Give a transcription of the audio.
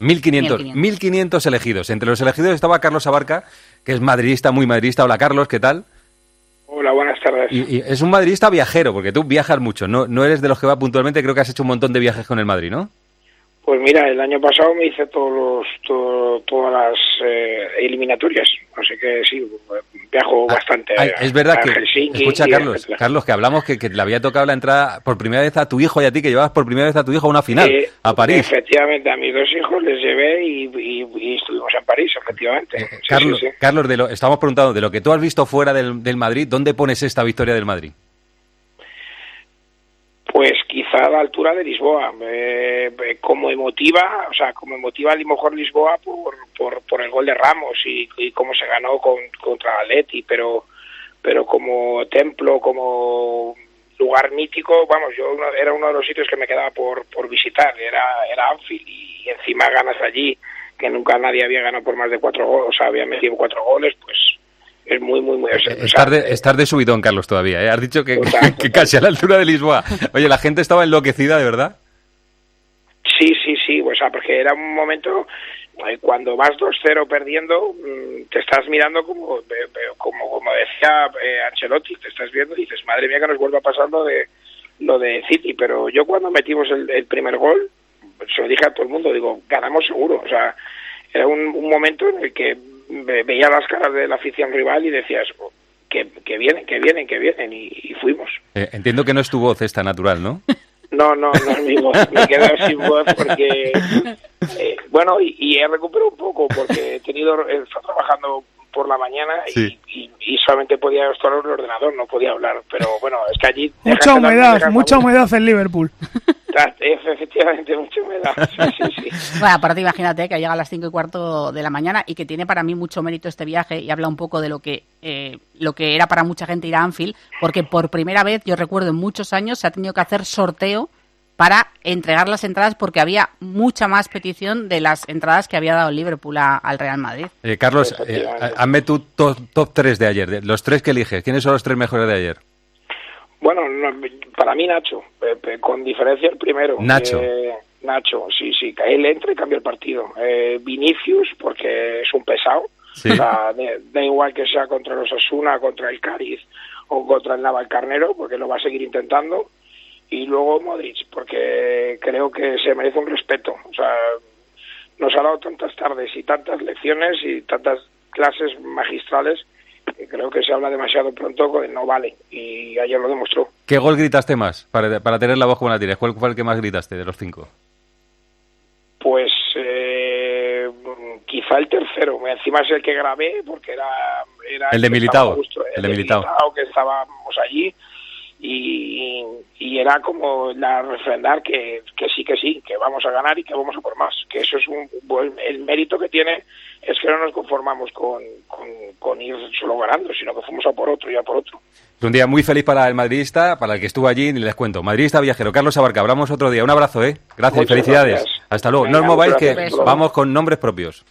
1500, 1500 elegidos. Entre los elegidos estaba Carlos Abarca, que es madridista, muy madridista. Hola Carlos, ¿qué tal? Hola, buenas tardes. Y, es un madridista viajero, porque tú viajas mucho, no, no eres de los que va puntualmente, creo que has hecho un montón de viajes con el Madrid, ¿no? Pues mira, el año pasado me hice todos los, todas las eh, eliminatorias, así que sí, ah, bastante. es verdad que, escucha Carlos, Carlos, que hablamos que, le había tocado la entrada por primera vez a tu hijo y a ti, que llevabas por primera vez a tu hijo a una final, a París. Efectivamente, a mis dos hijos les llevé y, estuvimos en París, efectivamente. Eh, Carlos, Carlos de lo, estamos preguntando, de lo que tú has visto fuera del, del Madrid, ¿dónde pones esta victoria del Madrid? Pues quizá a la altura de Lisboa, eh, como emotiva, o sea, como emotiva a lo mejor Lisboa por, por, gol de Ramos y, y cómo se ganó con, contra Atleti, pero, pero como templo, como lugar mítico, vamos, yo era uno de los sitios que me quedaba por, por visitar, era, era Anfield y encima ganas allí, que nunca nadie había ganado por más de cuatro goles, o sea, había metido cuatro goles, pues es muy, muy, muy... estar, de, estar de subidón, Carlos, todavía. ¿eh? Has dicho que, que, casi a la altura de Lisboa. Oye, ¿la gente estaba enloquecida, de verdad? Sí, sí, sí. O sea, porque era un momento... Eh, cuando vas 2-0 perdiendo, mm, te estás mirando como, como, como decía eh, Ancelotti, te estás viendo y dices, madre mía que nos vuelva a pasar lo de, lo de City. Pero yo cuando metimos el, el primer gol, se lo dije a todo el mundo, digo, ganamos seguro. O sea, era un, un momento en el que veía las caras de la afición rival y decías oh, que, que vienen, que vienen, que vienen y, fuimos. Eh, entiendo que no es tu voz esta natural, ¿no? No, no, no es mi voz. Me he quedado sin voz porque, eh, bueno, y, he recuperado un poco porque he tenido, he estado trabajando por la mañana y, y, solamente podía estar en el ordenador, no podía hablar. Pero bueno, es que allí... Mucha humedad, mucha humedad en Liverpool. Efectivamente, mucha humedad. Sí, sí, Bueno, aparte imagínate que llega a las cinco y cuarto de la mañana y que tiene para mí mucho mérito este viaje y habla un poco de lo que, eh, lo que era para mucha gente ir a Anfield, porque por primera vez, yo recuerdo en muchos años, se ha tenido que hacer sorteo para entregar las entradas porque había mucha más petición de las entradas que había dado Liverpool al Real Madrid. Eh, Carlos, eh, hazme tu top, top 3 de ayer, los tres que eliges. ¿Quiénes son los tres mejores de ayer? Bueno, para mí Nacho, con diferencia el primero. Nacho. Eh, Nacho, sí, sí, él entra y cambia el partido. Eh, Vinicius, porque es un pesado. da, igual que sea contra los Asuna, contra el Cádiz o contra el Navalcarnero, porque lo va a seguir intentando y luego Modric, porque creo que se merece un respeto. O sea, nos ha dado tantas tardes y tantas lecciones y tantas clases magistrales que creo que se habla demasiado pronto que no vale. Y ayer lo demostró. ¿Qué gol gritaste más para, para tener la voz como la tienes? ¿Cuál fue el que más gritaste de los cinco? Pues eh, quizá el tercero. Encima es el que grabé porque era... era el, de Militao. el, de Militao. Que estábamos allí y, y era como la refrendar que, que, sí, que sí, que vamos a ganar y que vamos a por más. Que eso es un, el mérito que tiene es que no nos conformamos con, con, ir solo ganando, sino que fuimos a por otro y a por otro. un día muy feliz para el madridista, para el que estuvo allí, y les cuento. Madridista viajero, Carlos Abarca, hablamos otro día. Un abrazo, ¿eh? Gracias y felicidades. Hasta luego. no os mováis que vamos con nombres propios.